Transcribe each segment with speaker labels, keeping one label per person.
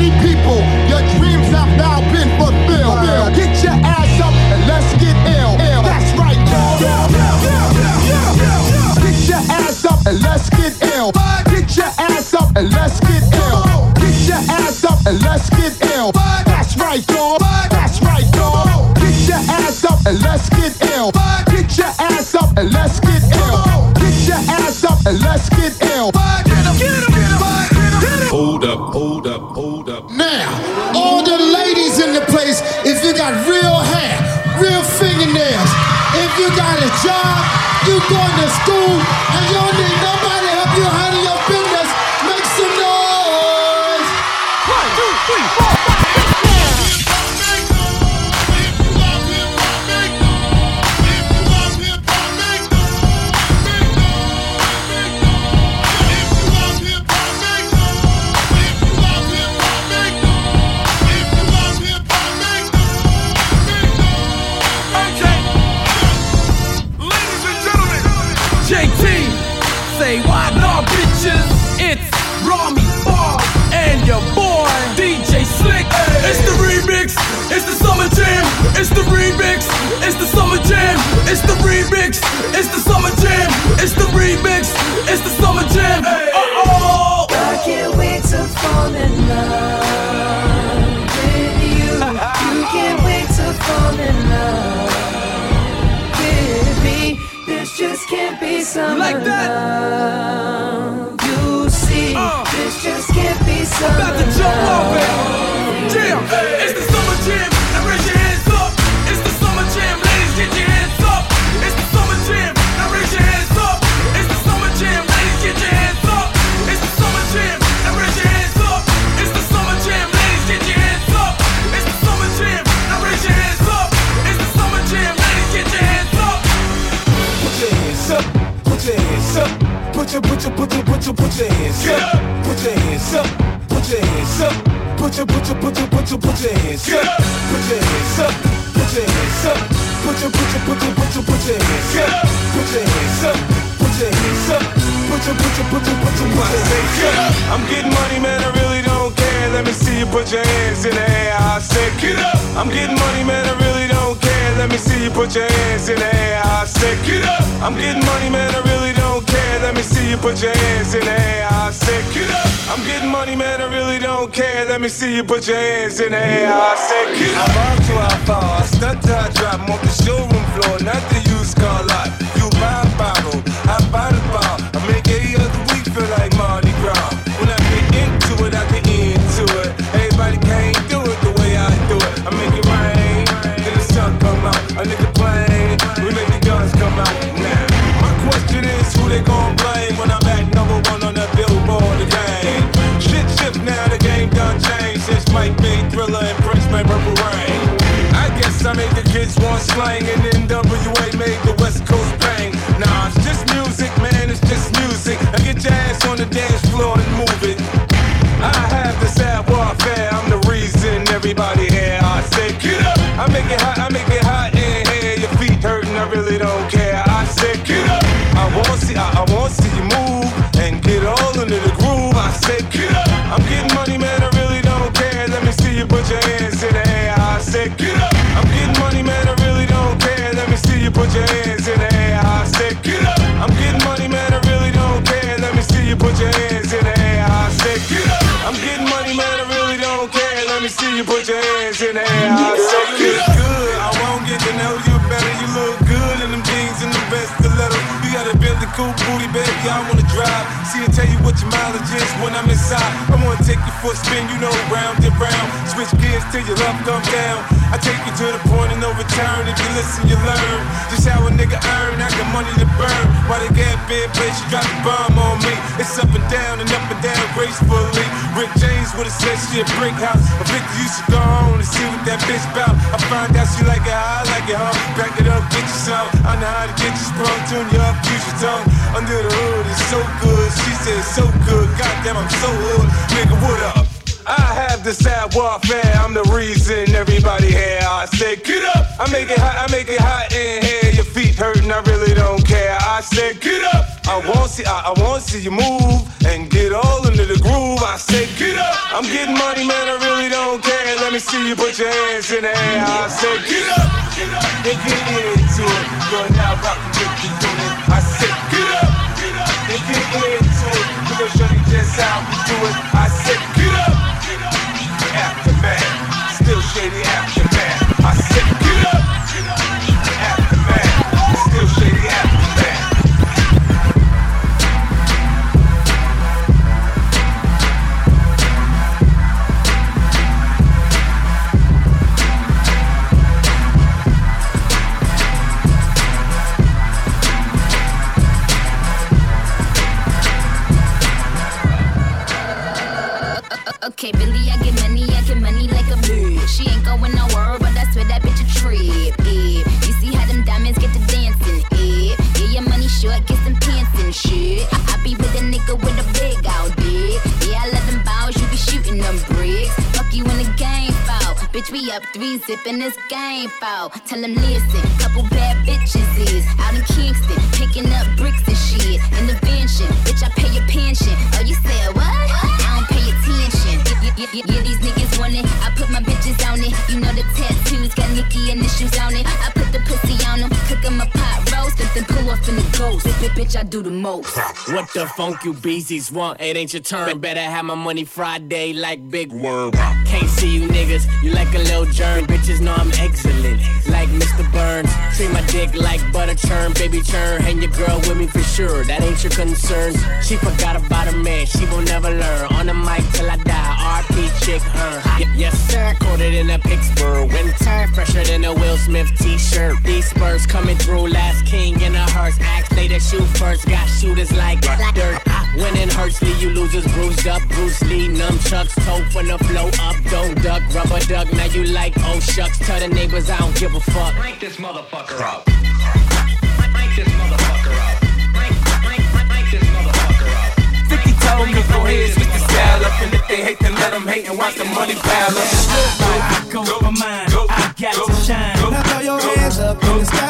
Speaker 1: Party people, your dreams have now been fulfilled. Get your ass up and let's get ill. That's right, y'all. Get your ass up and let's get ill. Get your ass up and let's get ill. Get your ass up and let's get ill. That's right, y'all. That's right, y'all. Get your ass up and let's. Get got real hair, real fingernails, if you got a job, you going to school, and you don't
Speaker 2: it's the remix, it's the summer jam. Uh oh.
Speaker 3: I can't wait to fall in love with you. You can't wait to fall in love with me. This just can't be summer
Speaker 2: Like that.
Speaker 3: love. You see,
Speaker 2: Uh.
Speaker 3: this just can't be summer
Speaker 2: About to jump off it.
Speaker 4: Put your hands in the air. I said, get up. I'm getting money, man, I really don't care. Let me see you put your hands in the air. I said, get up. I'm getting money, man, I really don't care. Let me see you put your hands in the air. I said, get up. I'm up to how far. I stunt till I drop. I'm off the showroom floor, not the used car lot. You buy a bottle, I buy kids want slang and NWA made the West Coast bang. Nah, it's just music, man, it's just music. Now get your ass on the dance floor and move it. I have the sad warfare, I'm the reason everybody here. I say, get up. I make it hot, I make it hot in here. Your feet hurting, I really don't care. I said, get up. I want see, I, I want see you move and get all into the groove. I said, get up. I'm getting money, man, I really don't care. Let me see you put your hands in the air. I said, get up. Put your hands in the air. I said, get up. I'm getting money, man, I really don't care. Let me see you put your hands in the air. I said, get up. I'm getting money, man, I really don't care. Let me see you put your hands got cool booty, baby. I wanna drive. See and tell you what your mileage is when I'm inside. I wanna take you for a spin, you know, round and round. Switch gears till your love come down. I take you to the point of no return. If you listen, you learn. Just how a nigga earn. I got money to burn. While they get big place, you drop the bomb on me. It's up and down and up and down gracefully. Rick James would've said she a brick house. A Victor, you should go on and see what that bitch bout. I find out she like it, I like it, huh? Back it up, get yourself. I know how to get you sprung, tune you up, use your tongue. Under the hood, it's so good. She said so good. Goddamn, I'm so hood. Nigga, what up? I have the sad warfare. I'm the reason everybody here. I said, get up. I make it hot. I make it hot in here. Your feet hurting. I really don't care. I said, get up. I want see, I, I want see you move and get all into the groove. I say, get up. I'm getting money, man. I really don't care. Let me see you put your hands in the air. I say, get up, get up, get into it. You're now rocking with the get into it. Show you just how we do it. I say, get up, get up, aftermath. Still shady aftermath. Up
Speaker 5: three zipping this game foul. Tell them listen, couple bad bitches is out in Kingston, picking up bricks and shit. In the mansion, bitch, I pay your pension. Oh, you said what? I don't pay attention. Yeah, yeah, yeah, yeah, these niggas want it. I put my bitches on it. You know the tattoos got Nicki initials on it. I put the pussy on them, cook 'em a pot roast, then pull off in the ghost. Bitch, bitch, I do the most.
Speaker 6: What the funk you beasties want? It ain't your turn. Better have my money Friday like Big Worm. Can't see you niggas. You like a little germ. Bitches know I'm excellent. Like Mr. Burns. Treat my dick like butter churn. Baby churn. Hang your girl with me for sure. That ain't your concern. She forgot about her man. She will never learn. On the mic till I die. RP chick her. Y- yes, sir. Coated in a Pittsburgh winter. Fresher than a Will Smith t-shirt. These Spurs coming through. Last king in a hearse. Axe they that shoot first. Got shooters like dirt. Winning Hursley, you losers bruised up. Bruce Lee, nunchucks, toe from the flow up. Don't duck, rubber duck. Now you like oh shucks. Tell the neighbors I don't give a fuck.
Speaker 7: Crank this motherfucker up. Crank this motherfucker up. Crank, crank, crank this motherfucker up.
Speaker 4: 50 told me go ahead, switch the style up. And if they hate, then let them hate and watch the money pile up.
Speaker 8: I go for mine. I got to shine.
Speaker 3: Now throw your hands up in the sky.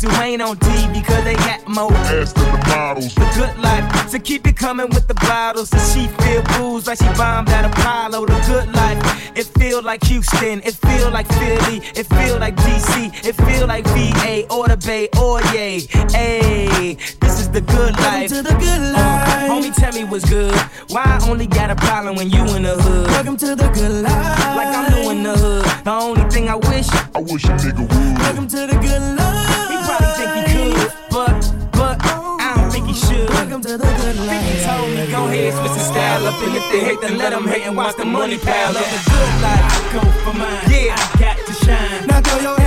Speaker 8: Girls who ain't on TV cause they got more
Speaker 9: Ass than the models.
Speaker 8: the good life. So keep it coming with the bottles. And she feel booze like she bombed at Apollo. The good life. It feel like Houston. It feel like Philly. It feel like DC. It feel like VA or the Bay or yay. Hey, this is the good life.
Speaker 3: Welcome to the good
Speaker 8: Uh,
Speaker 3: life.
Speaker 8: homie, tell me what's good. Why I only got a problem when you in the hood?
Speaker 3: Welcome to the good life.
Speaker 8: Like I'm new in the hood. The only thing I wish,
Speaker 9: I wish a nigga would.
Speaker 3: Welcome to the good life. To the good life.
Speaker 8: told me go ahead, switch the style up, and if they hate, then let them hate and watch the money pile up. The good life, I go for mine. Yeah, I got to shine.
Speaker 3: Now throw your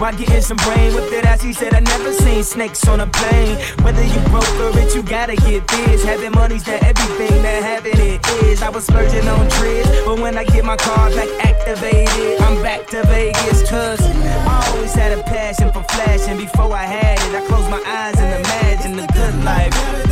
Speaker 8: While getting some brain with it, as he said, I never seen snakes on a plane. Whether you broke or rich, you gotta get this. Having money's that everything that having it is. I was splurging on trips, but when I get my car back activated, I'm back to Vegas. Cause I always had a passion for flashing. Before I had it, I closed my eyes and imagined the good life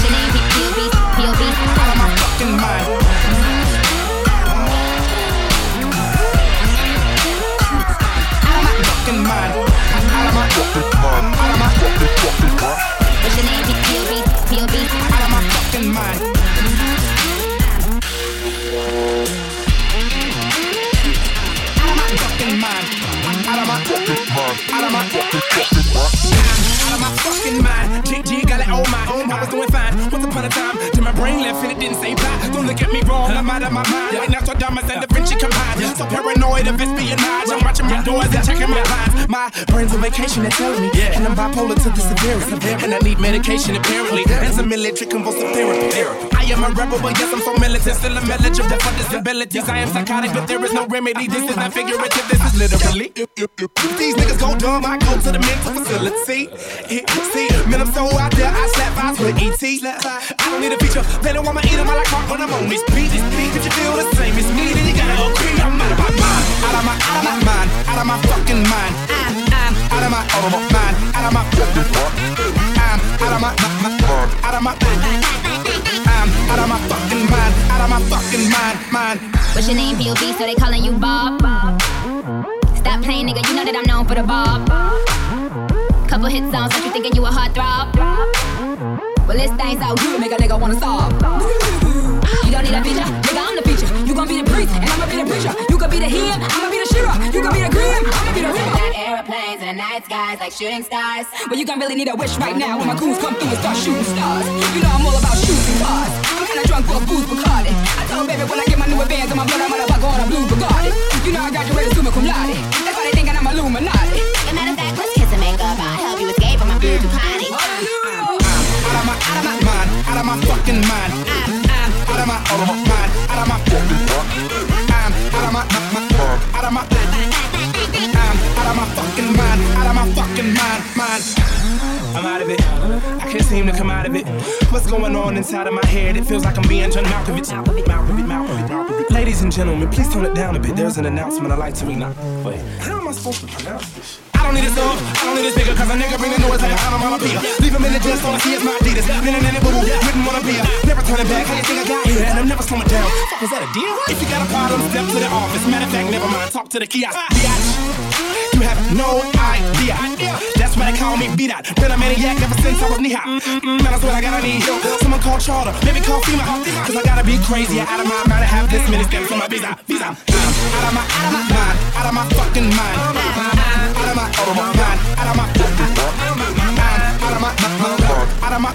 Speaker 10: gentlemen,
Speaker 5: What's your
Speaker 10: own. I was doing fine. Once upon a time, till my brain left and it didn't say bye. Don't look at me wrong. I'm out of my mind. Right now, so dumb as and Da Vinci combined. So paranoid of espionage. I'm watching my doors and checking my lines. My brain's on vacation, they're telling me. And I'm bipolar to the severity. And I need medication apparently. And some military convulsive therapy. I am a rebel, but yes, I'm so militant. Still I'm eligible for disabilities. I am psychotic, but there is no remedy. This is not figurative, this is literally. These niggas go dumb, I go to the mental facility. See, man, I'm so out there, I slap vibes with ET. I don't need a feature, they don't want me eat 'em while I caught when I'm on this beat. This you feel the same as me, then you gotta agree. I'm out of my mind, out of my, out of my mind, out of my fucking mind. I'm out of my, out of my mind, out of my fucking mind. I'm out of my, my, my, out of my, I'm out of my fucking mind, out of my fucking mind, mind.
Speaker 5: What's your name? B.o.B, so they calling you Bob. Stop playing, nigga. You know that I'm known for the Bob. Couple hit songs, got you thinking you a heartthrob. Well, this thing's out good, make a nigga wanna stop. You don't need a feature, nigga, I'm the feature. You gon' be the priest, and I'ma be the preacher. You gon' be the him, I'ma be the She-Ra. You gon' be the grim, airplanes and the night skies like shooting stars. But you gon' really need a wish right now when my goons come through and start shooting stars. You know I'm all about shooting cars. I'm kinda drunk for a booze Bacardi. I told baby when I get my new advance on my blood, I'm gonna fuck on a blue Bugatti. You know I graduated summa cum laude. That's why they thinking I'm Illuminati. As a matter of fact, let's kiss and make up. I'll help you escape from my blue Ducati.
Speaker 10: Out of my, out of my mind, out of my fucking mind. I'm, I'm out of my out of my mind, out of my I'm out of my, my, my out of my fucking mind, mind. I'm out of it. I can't seem to come out of it. What's going on inside of my head? It feels like I'm being John Malkovich. Ladies and gentlemen, please tone it down a bit. There's an announcement I'd like to read. Wait, how am I supposed to pronounce this? I don't need a song, I don't need a speaker, cause a nigga bring the noise like I'm on a beer. Leave him in the just on the see it's my Adidas. Been in boo boo, written on a beer. Never turning back, how you think I got here? And I'm never slowing down. Fuck, was that a deal? If you got a problem, step to the office. Matter of fact, never mind, talk to the kiosk. Biatch. You have no idea. That's why they call me beat out. Been a maniac ever since I was knee high. Man, that's what I gotta need help. Someone call charter, maybe call FEMA. Cause I gotta be crazy, out of my mind to have this many stamps on my visa. Visa. I'm out of my, out of my mind, out of my fucking mind. Out of my, out of my mind, out of my fucking mind. Out of my, out of my,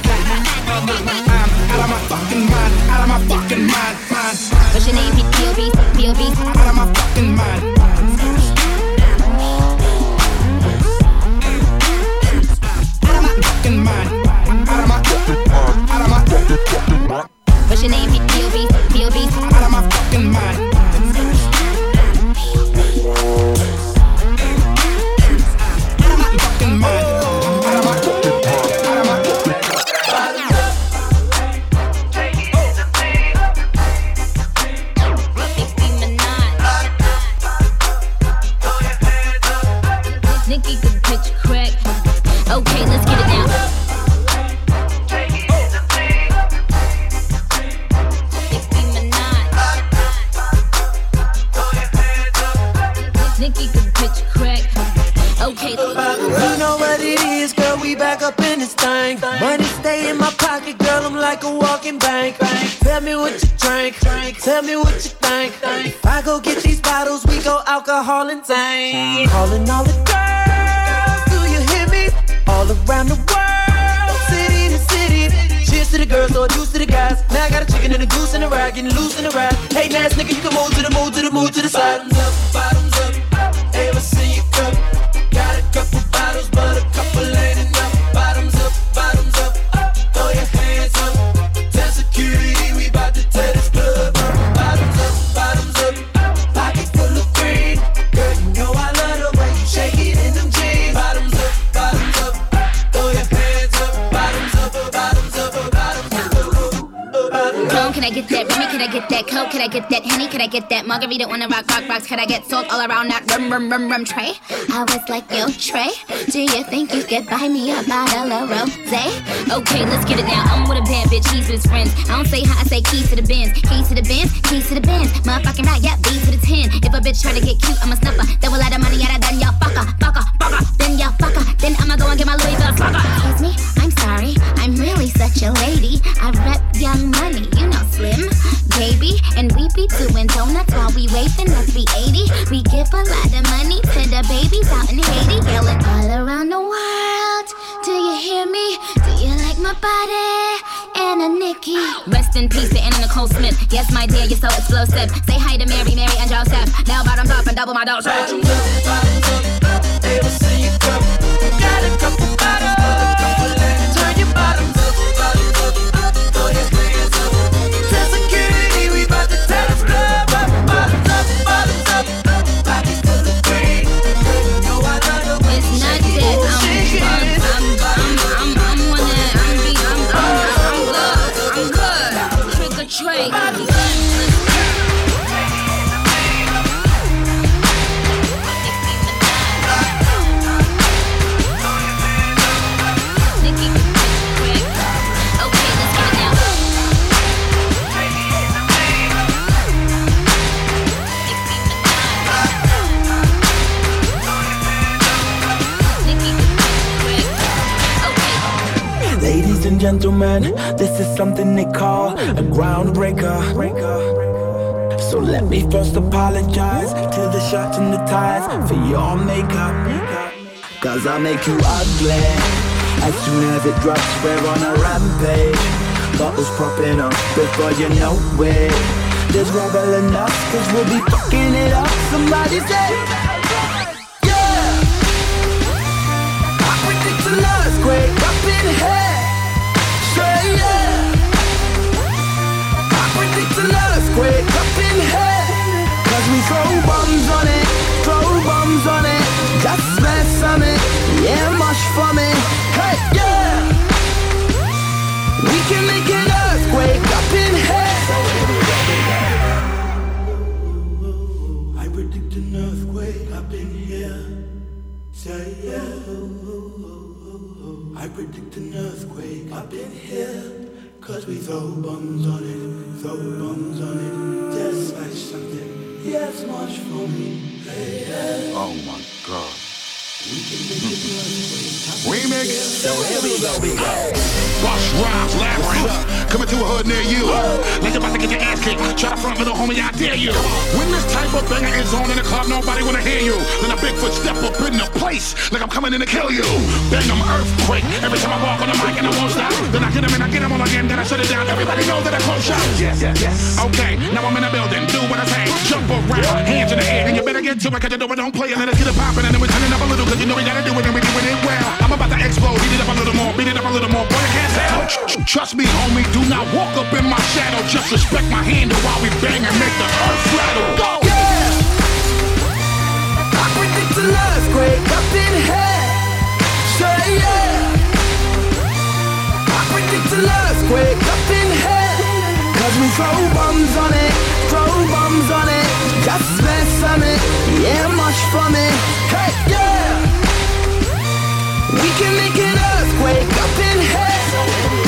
Speaker 10: out of my fucking mind, out of my fucking mind, mind.
Speaker 5: What's your name? B.o.B. B.o.B.
Speaker 10: Out of my fucking mind. My fucking mind. Out of my, out of my,
Speaker 5: What's your name? B.o.B. B.o.B.
Speaker 10: out of my fucking mind.
Speaker 5: Rum tray? I was like, yo, Trey, do you think you could buy me a bottle of rosé? Okay, let's get it now. I'm with a bad bitch, he's with his friends. I don't say hi, I say keys to the Benz. Keys to the Benz, keys to the Benz. Motherfucking right, yeah, B to the 10. If a bitch try to get cute, I'm a snuffer. A lot of money her, then y'all fucker, fucker, fucker. Then y'all fucker. Then I'ma go and get my Louis Vuitton fucker. Excuse me, I'm sorry. I'm really such a lady. I rep young money, you know, slim, baby. And we be doing donuts while we waiting. Let's be 80. We give a lot babies out in Haiti. Yelling all around the world. Do you hear me? Do you like my body? And a Nikki. Rest in peace to Anna Nicole Smith. Yes, my dear, you're so explosive. Say hi to Mary, Mary, and Joseph. Now bottoms up and double my dose.
Speaker 3: Bottoms
Speaker 11: gentlemen, this is something they call a groundbreaker. So let me first apologize to the shirts and the ties for your makeup. Cause I make you ugly. As soon as it drops, we're on a rampage. Bottles popping up before you know it. There's rebel enough, cause we'll be fucking it up. Somebody say, Yeah! I predict an earthquake up in here.
Speaker 12: Throw bombs on it, throw bombs on it. Just smash it, yeah, mush for me. Hey, yeah. We can make an earthquake up in here.
Speaker 8: I predict an earthquake up in here. Say yeah. I predict an earthquake up in here. Cause we throw bombs much for me.
Speaker 13: Oh my God.
Speaker 8: We can make an earthquake up in
Speaker 13: Remix. So here we go, we go. Rush rhymes, Labrinth. Coming to a hood near you. Like you're about to get your ass kicked. Try to front little homie, I dare you. When this type of banger is on in the club, nobody wanna hear you. Then a Bigfoot step up in the place. Like I'm coming in to kill you. Bang 'em earthquake. Every time I walk on the mic and I won't stop. Then I get get 'em and I get get 'em all again. Then I shut it down. Everybody knows that I close shop. Yes, yes. Okay, now I'm in the building. Do what I say. Jump around. Hands in the air. And you better get to it. Cause you know I don't play. And let us get it poppin'. And then we turn it up a little. Cause you know we gotta do it. And we doing it well. I'm about to explode. Beat it up a little more. Beat it up a little more. Boy, I can't tell. Trust me, homie. Do not walk up in my shadow. Just respect my handle while we bang and make the earth rattle. Go!
Speaker 12: Yeah. I predict an earthquake up in here. Say yeah. I predict an earthquake up in here. Cause we throw bombs on it, throw bombs on it. Just smash some it, yeah, mush for me. Hey, yeah. We can make an earthquake up in here.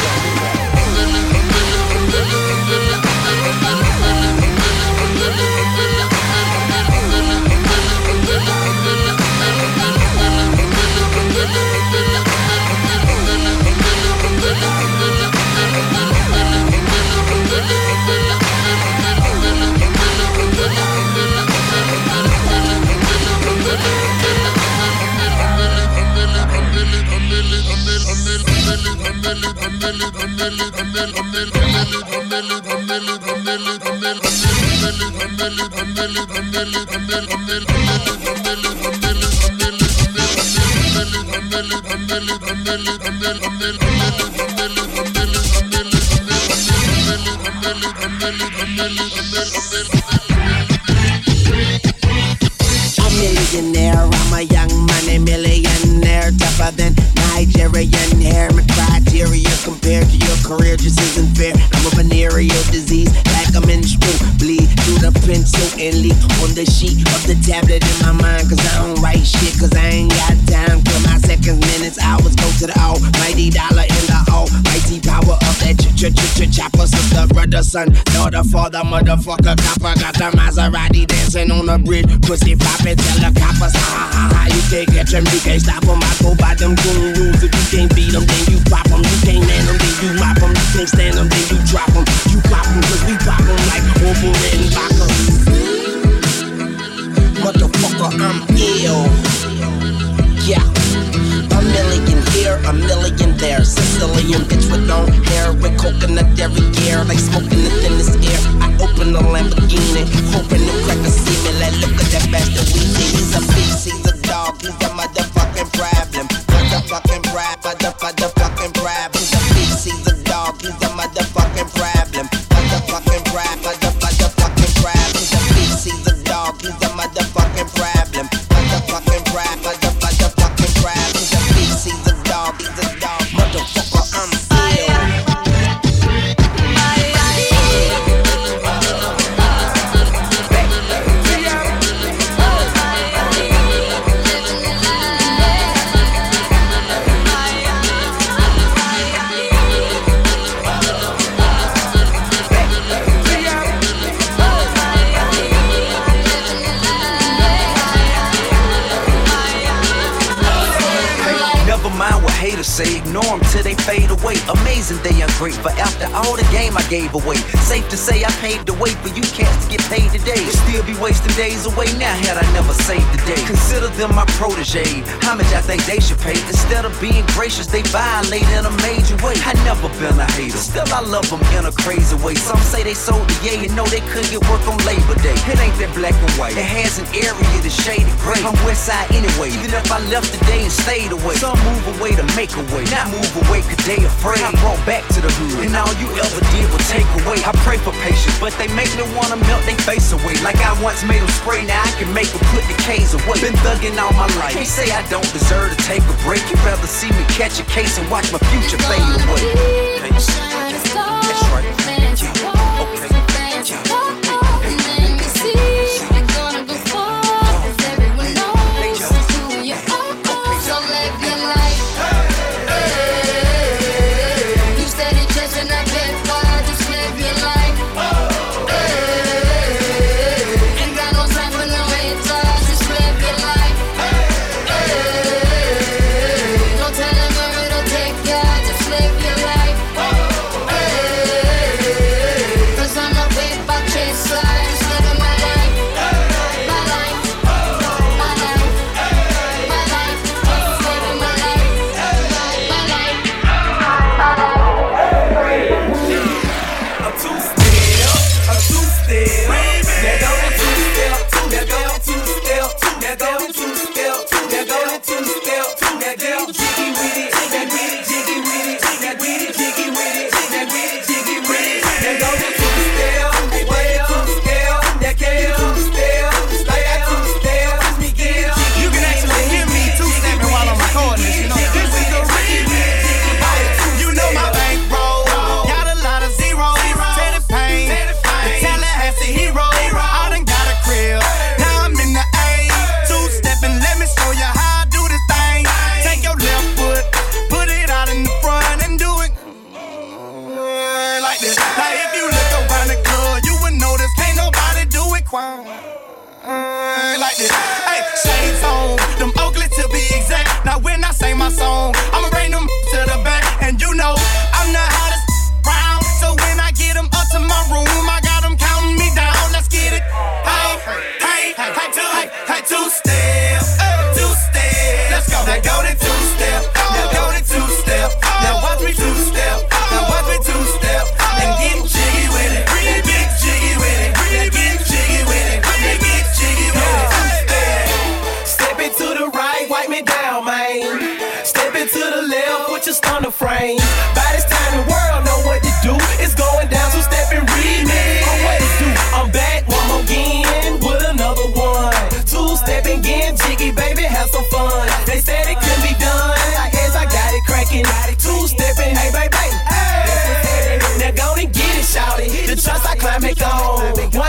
Speaker 12: Son, daughter, father, motherfucker, copper. Got the Maserati dancing on the bridge. Pussy poppin', tell the coppers, ha ha ha. You can't catch 'em, you can't stop 'em. I go by them goon rules. If you can't beat 'em, then you pop 'em. You can't man 'em, then you mop 'em. You can't stand 'em, then you drop 'em. You pop 'em, cause we pop 'em like Wolverine and Baka. Motherfucker, I'm ill. Here, a million there. Sicilian bitch with long hair, with coconut every year, like smoking the thinnest air. I open the Lamborghini, hoping them crackers see me. Like, look at that bastard we see. He's a beast, he's a dog, he's a motherfucking problem. Motherfucking mother, motherfucking brab.
Speaker 14: couldn't get work on Labor Day. It ain't that black and white. It has an area that's shaded gray. I'm west side anyway. Even if I left today and stayed away. Some move away to make a way. Not move away cause they afraid. I brought back to the hood. And all you ever did was take away. I pray for patience,
Speaker 8: but they make me wanna melt their face away. Like I once made them spray, now I can make them put the K's away. Been thugging all my life. Can't say I don't deserve to take a break. You'd rather see me catch a case and watch my future fade away.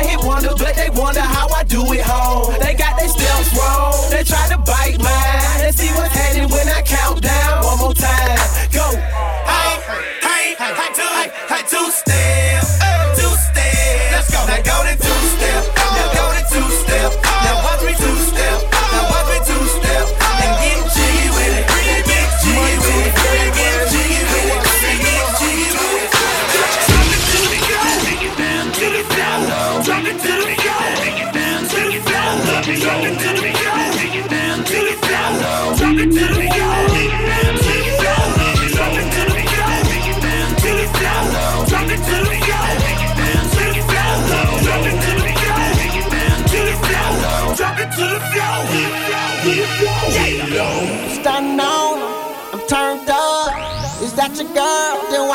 Speaker 2: one hit wonder, but they wonder how I do it, home. They got their steps wrong. They try to bite mine. They see what's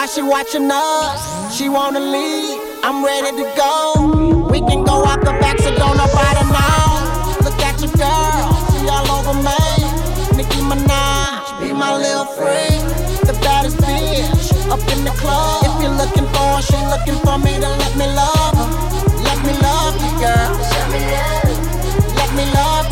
Speaker 15: Why she watching us? She wanna leave. I'm ready to go. We can go out the back, so don't nobody know. Look at your girl, she all over me. Nicki Minaj, be my little friend. The baddest bitch up in the club. If you're looking for her, she looking for me to let me love her. Let me love you, girl. Let me love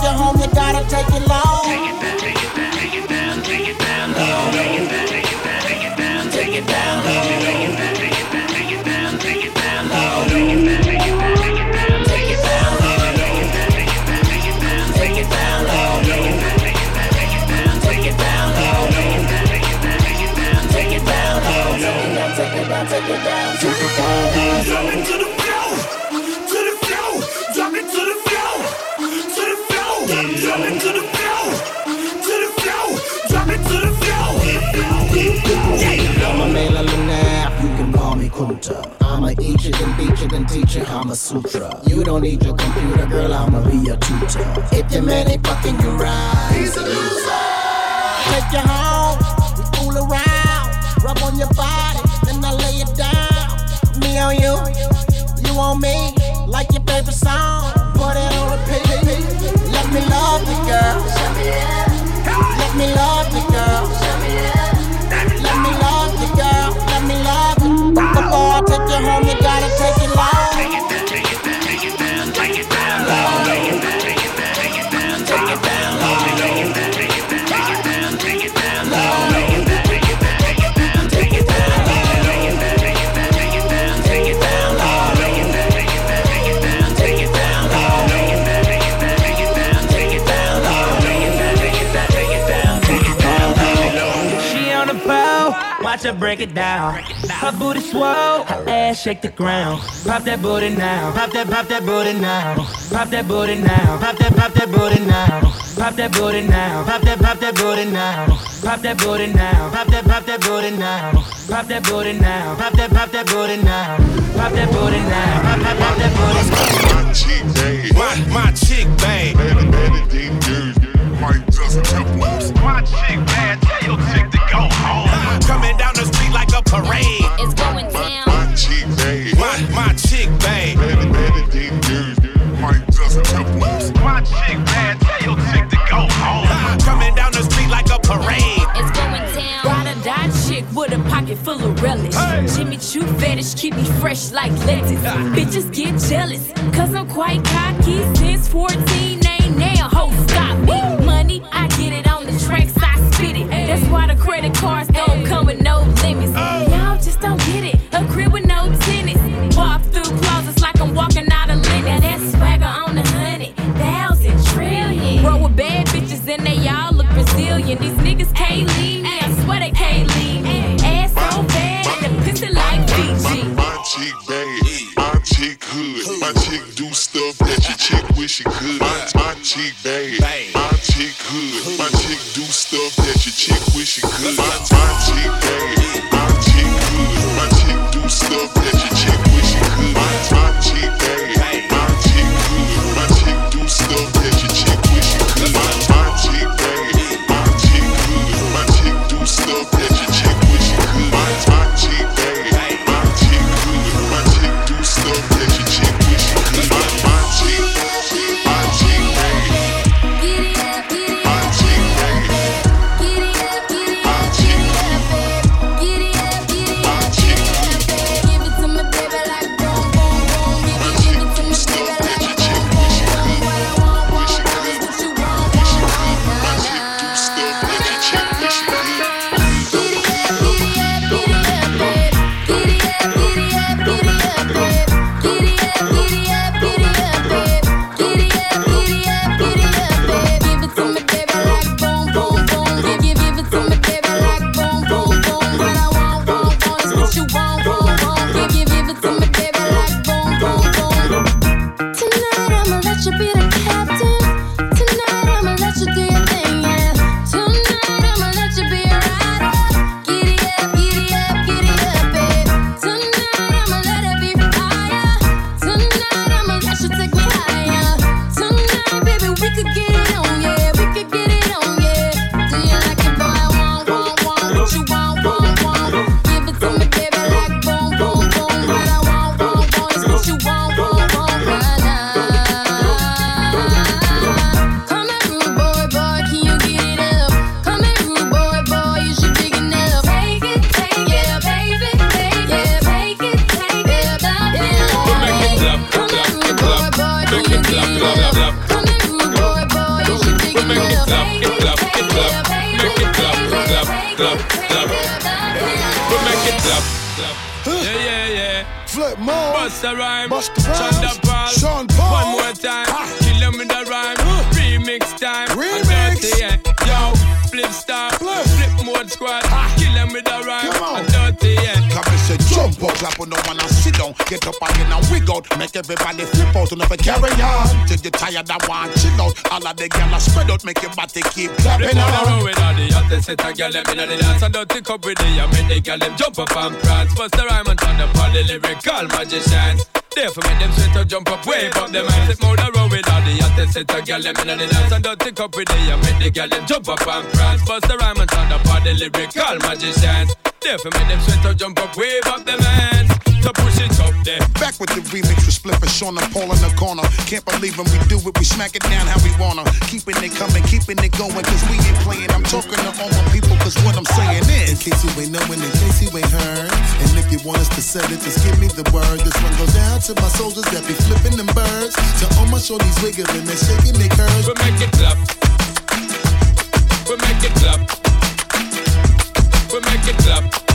Speaker 15: take you home, you gotta take it long. Take it back, take it back, take it down, take it down, low. Take it back, take it back, take it down, take it down, low. Take it down, take it take it down, take it down, low. Take it. and teach you Kama Sutra. You don't need your computer, girl, I'ma be your tutor. If your man ain't fucking you right, he's a loser. Take you home, we fool around, rub on your body, then I lay it down. Me on you, you on me, like your favorite song. Put it on repeat. Let me love you, girl. Let me love you. Before I take you home, you gotta take it long.
Speaker 8: She on the pole, watch her break it down. Her booty swole, her ass shake the ground. Pop that booty now, pop that, pop that booty now. Pop that booty now, pop that, pop that booty now. Pop that booty now, pop that, pop that booty now. Pop that booty now, pop that, pop that booty now. Pop that booty now, pop that, pop that booty now. Pop that booty now, pop, pop, pop that booty now.
Speaker 16: My chick bang. My, my chick bang.
Speaker 9: Fresh like lettuce. Bitches get jealous, cause I'm quite cocky. Since 14, ain't now hoes stop me. Money, I get it on the tracks, I spit it. That's why the credit cards
Speaker 17: You want
Speaker 18: chill out. All of the gyal are spread out, make your body keep clapping
Speaker 4: the road with all the hottest set a girl them inna the dance and dirty cup with the make the girl them jump up and prance. Bust the rhyme and turn up all the lyrical magicians. Therefore make them sweat to jump up, wave up them hands. Flip on the road with all the hottest set a girl them inna the dance and dirty cup with the make the girl them jump up and prance. Bust the rhyme and turn up all the lyrical magicians.
Speaker 19: there. For make them sweat out, jump up, wave up them hands. To push it up there.
Speaker 18: Back with the remix with Spliff and Sean and Paul in the corner. Can't believe when we do it, we smack it down how we wanna. Keeping it coming, keeping it going, cause we ain't playing. I'm talking to all my people, cause what I'm saying is.
Speaker 20: In case you ain't knowing, in case you ain't heard. And if you want us to set it, just give me the word. This one goes out to my soldiers that be flipping them birds. To all my shorties wiggling and shaking their curves.
Speaker 19: We make it clap. We make it clap. We make it clap.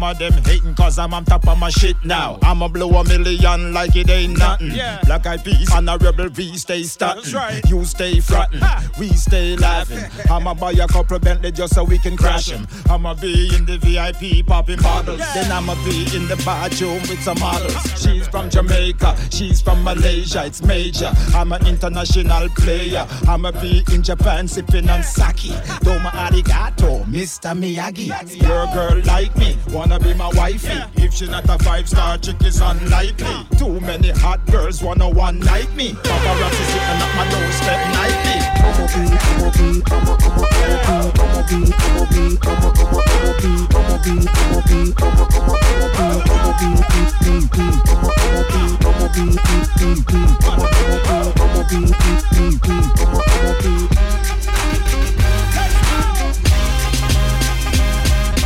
Speaker 21: Some of them hating cause I'm on top of my shit now. I'ma blow a million like it ain't nothing.
Speaker 19: Yeah.
Speaker 21: Black eyed peas and a rebel V stay starting.
Speaker 19: Right.
Speaker 21: You stay frontin', we stay laughing. I'ma buy a couple Bentley just so we can crash 'em. I'ma be in the VIP popping bottles. Then I'ma be in the bathroom with some models. She's from Jamaica, she's from Malaysia, it's major. I'm an international player. I'ma be in Japan sipping on sake. Domo arigato, Mr. Miyagi. Your girl like me, wanna be my wifey. If she not a five star chick, it's unlikely. Too many hot girls wanna one night me. Paparazzi sitting at my doorstep nightly.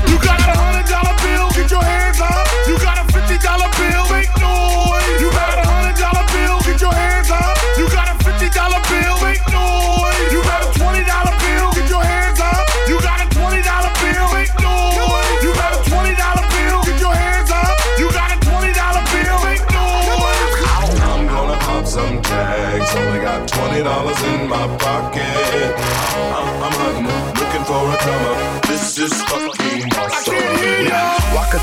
Speaker 13: You got a hundred dollar bill, get your hands up. Dollar bill, make noise. You got a hundred dollar bill, get your hands up. You got a fifty dollar bill, make noise. You got a twenty dollar bill, get your hands up. You got a twenty dollar bill, make noise. You got a twenty dollar bill, get your hands up. You got a twenty dollar bill, make noise.
Speaker 4: I'm gonna pop some tags. Only got twenty dollars in my pocket. I'm, I'm hunting, looking for a come up. This is fucking awesome.
Speaker 9: Walk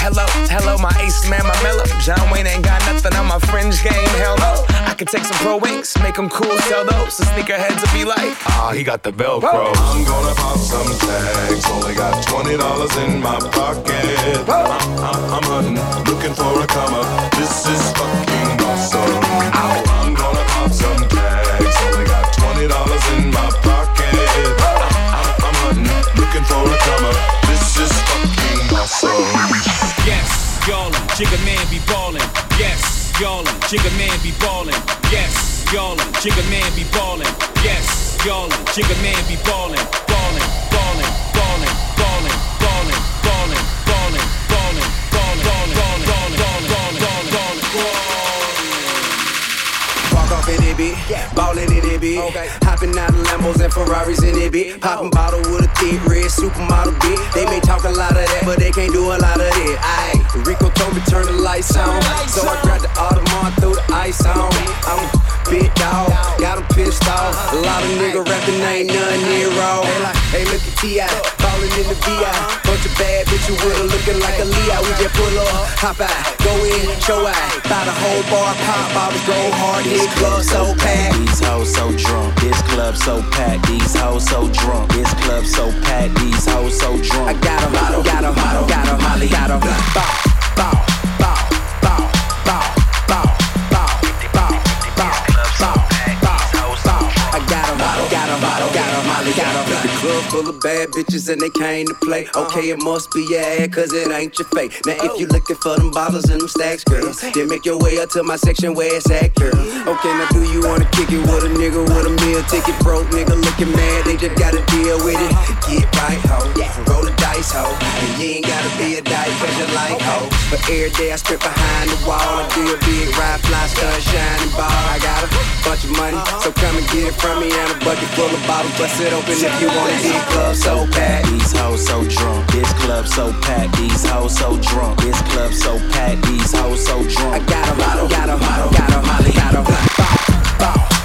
Speaker 9: Hello, hello, my ace man, my mellow. John Wayne ain't got nothing on my fringe game. Hell no. I could take some pro wings, make them cool, sell those. The sneakerheads will be like, ah, he got the Velcro.
Speaker 4: I'm gonna pop some tags. Only got twenty dollars in my pocket. I'm, I'm, I'm hunting, looking for a come up. This is fucking awesome. I'm gonna pop some tags. Only got twenty dollars in my pocket. I'm, I'm, I'm hunting, looking for a come up. This is fucking
Speaker 22: Yes, y'allin', Jigga man be ballin'. Yes, y'allin', Jigga man be ballin'. Yes, y'allin', Jigga man be ballin'. Yes, y'allin', Jigga man be ballin', ballin', ballin', ballin', ballin', ballin', ballin', ballin', ballin', ballin', ballin',
Speaker 23: in it, bitch. Ballin' in it, bitch. Hopping out of Lambos and Ferraris in it, bitch. Poppin' bottle with a thick red supermodel, bitch. They may talk a lot of that, but they can't do a lot of that. Aye. Rico told me turn the lights on. So I grabbed the Audemars, threw the ice on. I'm big dog, got 'em pissed off. A lot of nigga rapping ain't none near like, hey, look at T.I. Ballin' in the VI. Bunch of bad bitches with her looking like a Leo. We just pull up, hop out, go in, show out. Buy the whole bar, pop bottles, go hard, hit club so packed.
Speaker 24: These hoes so drunk, this club so packed. These hoes so drunk, this club so packed. These hoes so drunk.
Speaker 23: I got 'em, got 'em, got full of bad bitches and they came to play. Okay, it must be your ad, cause it ain't your fate. Now if you looking for them bottles and them stacks, girl, then make your way up to my section where it's at, girl. Okay, now do you wanna kick it with a nigga with a meal ticket? Broke nigga looking mad, they just gotta deal with it. Get right, ho. Roll the dice, ho. And you ain't gotta be a cause you like ho. But every day I strip behind the wall and do a big ride, fly, stun, shining ball. I got a bunch of money, so come and get it from me. And a bucket full of bottles, bust it open if you wanna get club so packed.
Speaker 24: These hoes so drunk, this club so packed. These hoes so drunk, this club so packed. These hoes so drunk.
Speaker 23: I got got 'em, got 'em, got 'em, Molly, got bow, bow,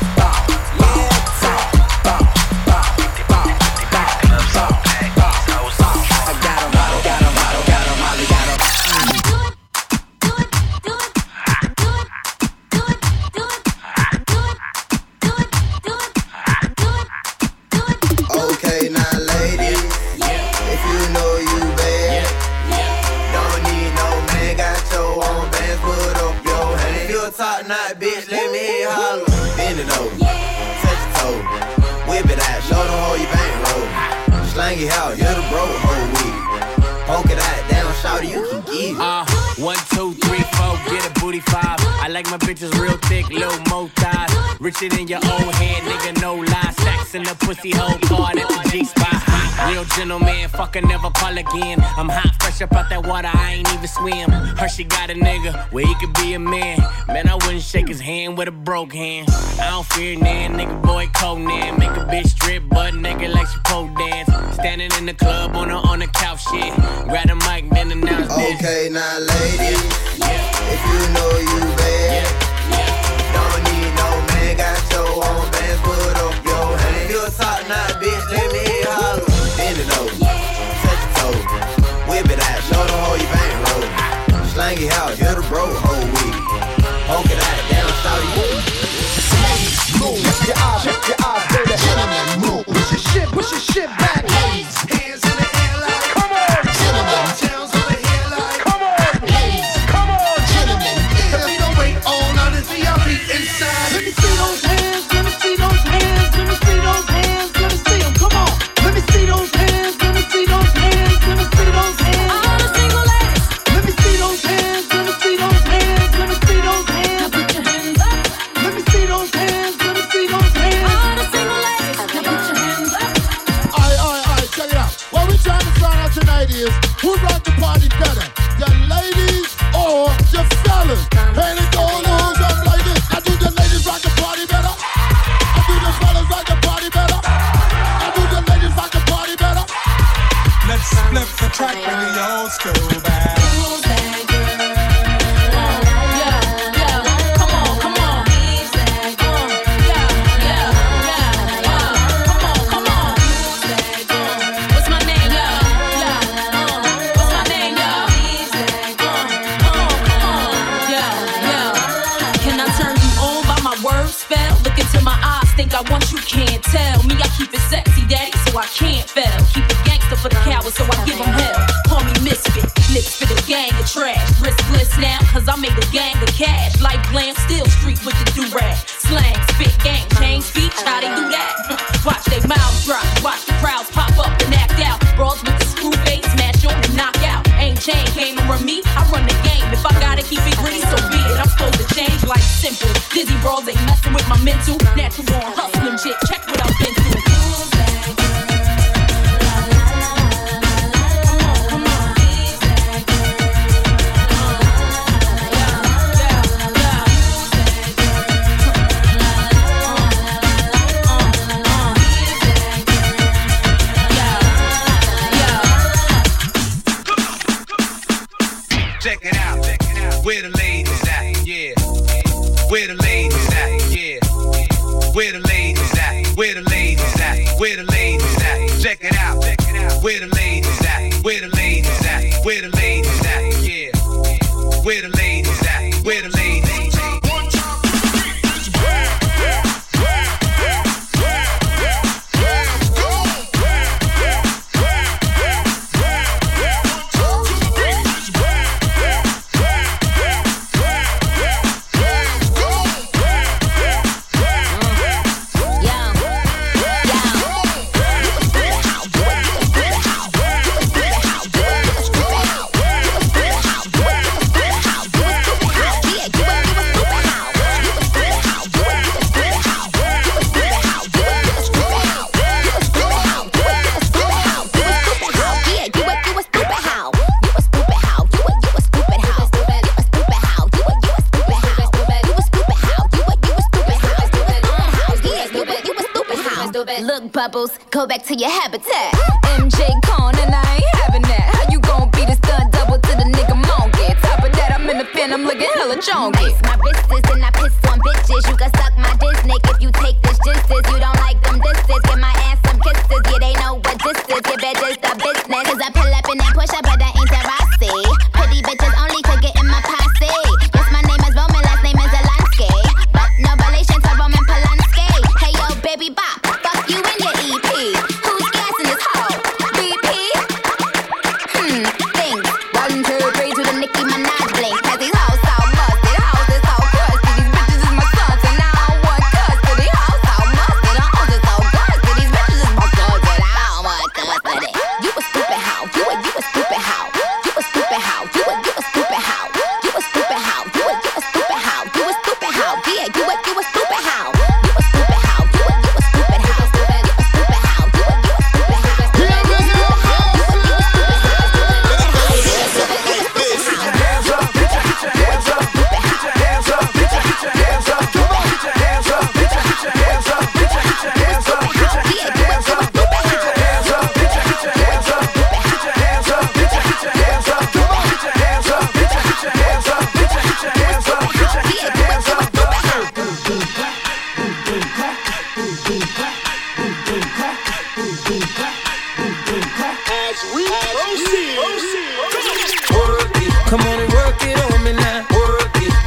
Speaker 6: than your old head, nigga, no lie. sex in the pussy hole card at the G spot. Real gentleman, fucker, never call again. I'm hot, fresh up out that water, I ain't even swim. Her, she got a nigga where he could be a man. Man, I wouldn't shake his hand with a broke hand. I don't fear nan, nigga, boy, Conan. Make a bitch strip, but nigga like she pole dance. Standing in the club on a, on a couch shit. Grab the mic, then announce this.
Speaker 12: Okay, now ladies, if you know you no man, got your own bands, put up your hand. You a top knot bitch, let me hear you holler. Bend it over, touch your toe, whip it out, show them how you bang roll. Slang it out, you're the bro, whole week. Poke it out, down, shout you.
Speaker 1: Move your eyes, check your eyes, baby. Gentlemen, move. Push your shit, push your shit back. Ladies, hands you can't tell. Me, I keep it sexy, daddy, so I
Speaker 25: can't fail. Keep it gangster for the cowards, so I give them hell. Call me misfit, lips for the gang of trash. Riskless now, cause I made a gang of cash. Life glam, still street with the do rag. simple. Dizzy brawls ain't messing with my mental. Natural born hustling
Speaker 5: chick. bubbles, go back to your habitat. MJ Cone and I ain't having that. How you gon' be the stunt double to the nigga monkey? Top of that, I'm in the pen, I'm looking hella chonky. Nice, my wrist is and I piss on bitches. You can suck my dick, Nick, if you take this justice. You don't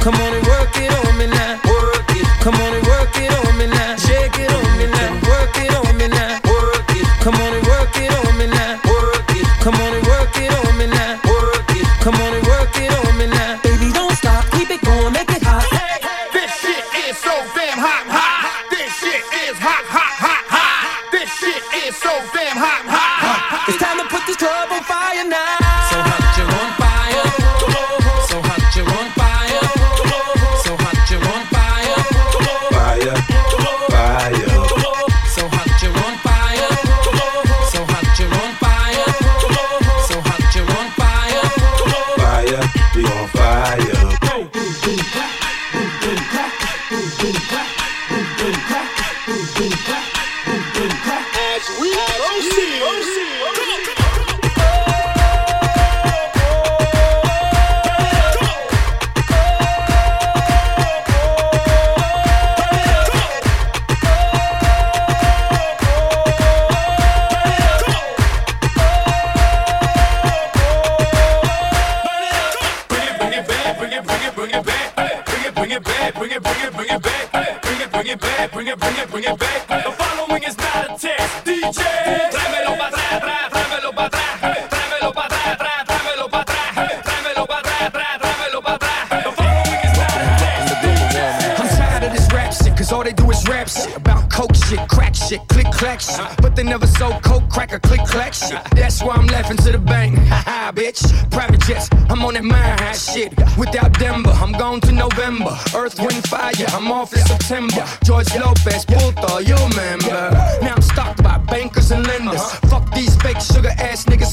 Speaker 26: Come on and work it on me now. Work it. Come on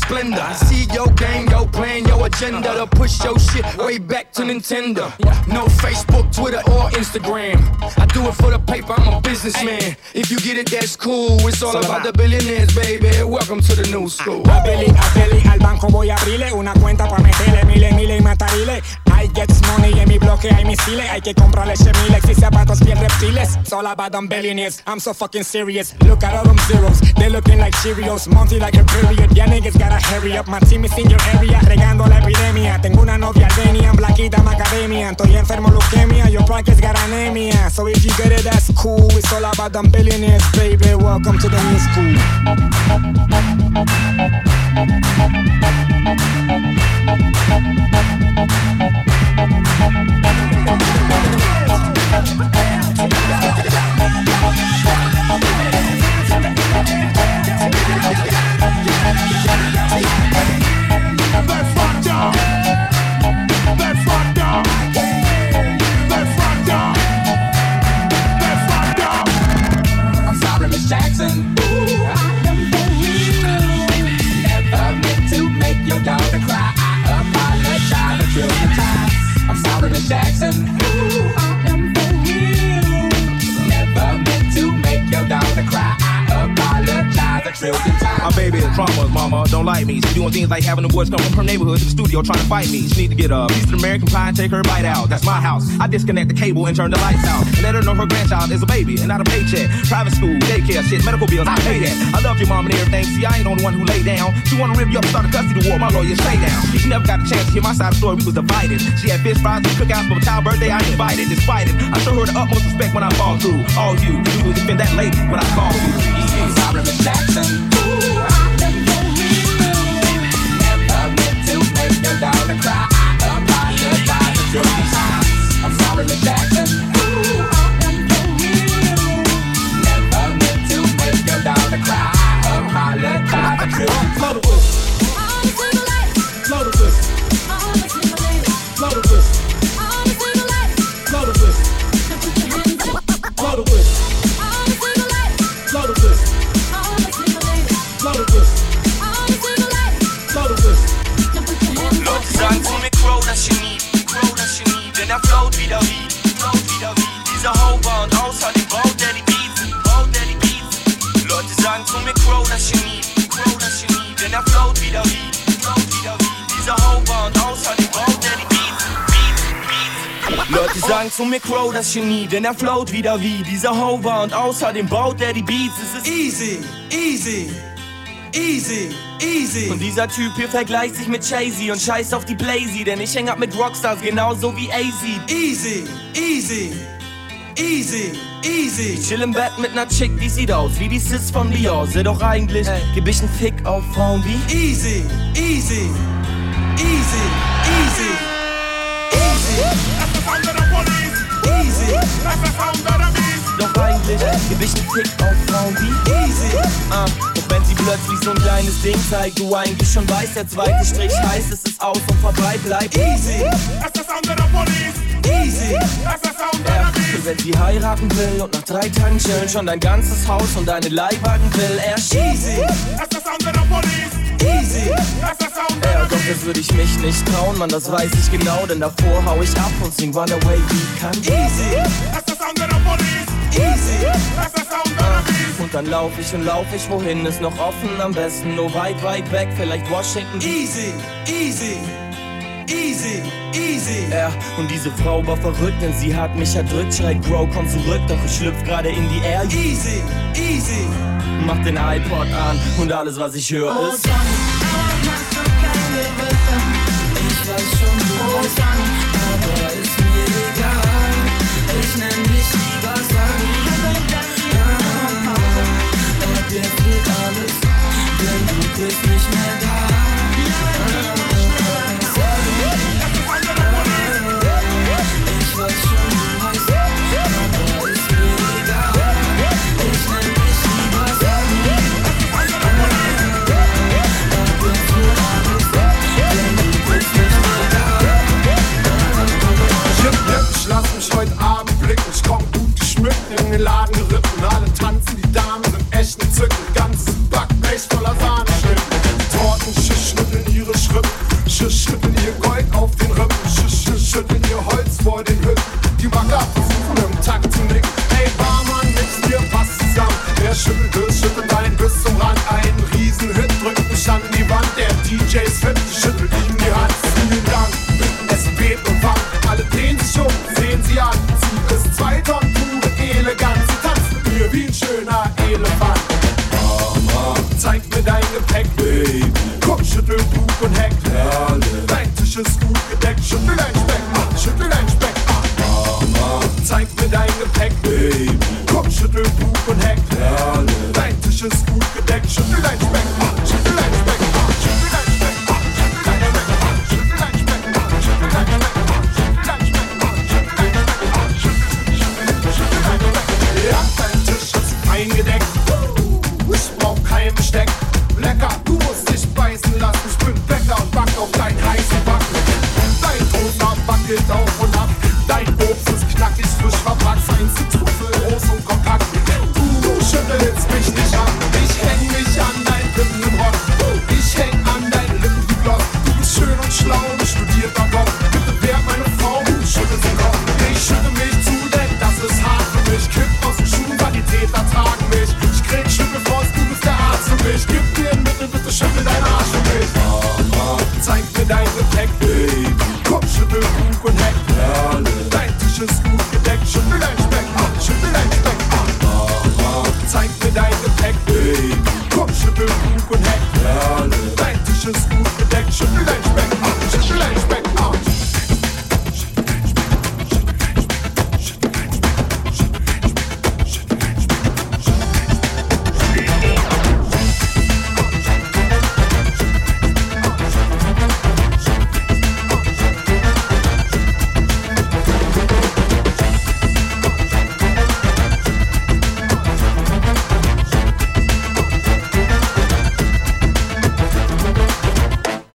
Speaker 27: splendor. I see your game, your plan, your agenda to push your shit way back to Nintendo. No Facebook, Twitter, or Instagram. I do it for the paper, I'm a businessman. If you get it, that's cool. It's all about the billionaires, baby. Welcome to the new school.
Speaker 28: A Billy, a Billy, al banco voy a abrirle una cuenta para meterle miles, miles y matarile. I get money en mi bloque hay misiles. Hay que comprarle chemilex y zapatos piel reptiles. It's all about them billionaires. I'm so fucking serious. Look at all them zeros. They looking like Cheerios. Monty like a period. Ya niggas gotta hurry up. My team is in your area. Regando la epidemia. Tengo una novia Denia, Blaquita Macademia. Estoy enfermo leucemia. Your practice got anemia. So if you get it, that's cool. It's all about them billionaires, baby. Welcome to the new school.
Speaker 26: Yeah.
Speaker 29: My baby is traumas, mama, don't like me. She doing things like having the boys come from her neighborhood to the studio trying to fight me. She need to get a piece of American pie and take her bite out. That's my house. I disconnect the cable and turn the lights out. And let her know her grandchild is a baby and not a paycheck. Private school, daycare, shit, medical bills, I pay that. I love your mom and everything. See, I ain't the only one who lay down. She wanna rip you up, start a custody war. My lawyers stay down. She never got a chance to hear my side of the story. We was divided. She had fish fries and cookouts for a child birthday. I invited, despite it. I show her the utmost respect when I fall through. All you, you will defend that lady when I call you.
Speaker 26: Jackson.
Speaker 4: Sagen zu mir, Crow, das Genie, denn er float wieder wie dieser Hover und außerdem baut er die Beats. Es ist easy, easy. Easy, easy. Und dieser Typ hier vergleicht sich mit Jay-Z und scheißt auf die Blazy, denn ich häng ab mit Rockstars genauso wie AZ. Easy, easy, easy, easy. Ich chill im Bett mit ner Chick, die sieht aus wie die Sis von Beyoncé, doch eigentlich geb ich n Fick auf Frauen wie easy, easy, easy, easy. Doch eigentlich geb ich n Fick auf Frauen wie Easy. Ah, doch wenn sie plötzlich so ein kleines Ding zeigt, du eigentlich schon weißt, der zweite Strich heißt, es ist aus und vorbei bleibt. Easy. Easy. Ja, und wenn sie heiraten will und nach drei Tagen chillen schon dein ganzes Haus und deine Leihwagen will, er Easy. Easy. Ja, doch das würde ich mich nicht trauen, Mann, das weiß ich genau, denn davor hau ich ab und sing Runaway wie kann. Easy. Easy. Und dann lauf ich und lauf ich, wohin ist noch offen, am besten nur weit, weit weg, vielleicht Washington. Easy, easy, easy, easy. Ja, und diese Frau war verrückt, denn sie hat mich erdrückt, schreit Bro, komm zurück, doch ich schlüpf gerade in die Air. Easy, easy. Mach den iPod an und alles, was ich höre, ist.
Speaker 30: Ich weiß schon, du weißt an, bist nicht mehr da. Ich
Speaker 31: lass mich heute Abend blicken, ich komm gut geschmückt in den Laden geritten, alle tanzen die Damen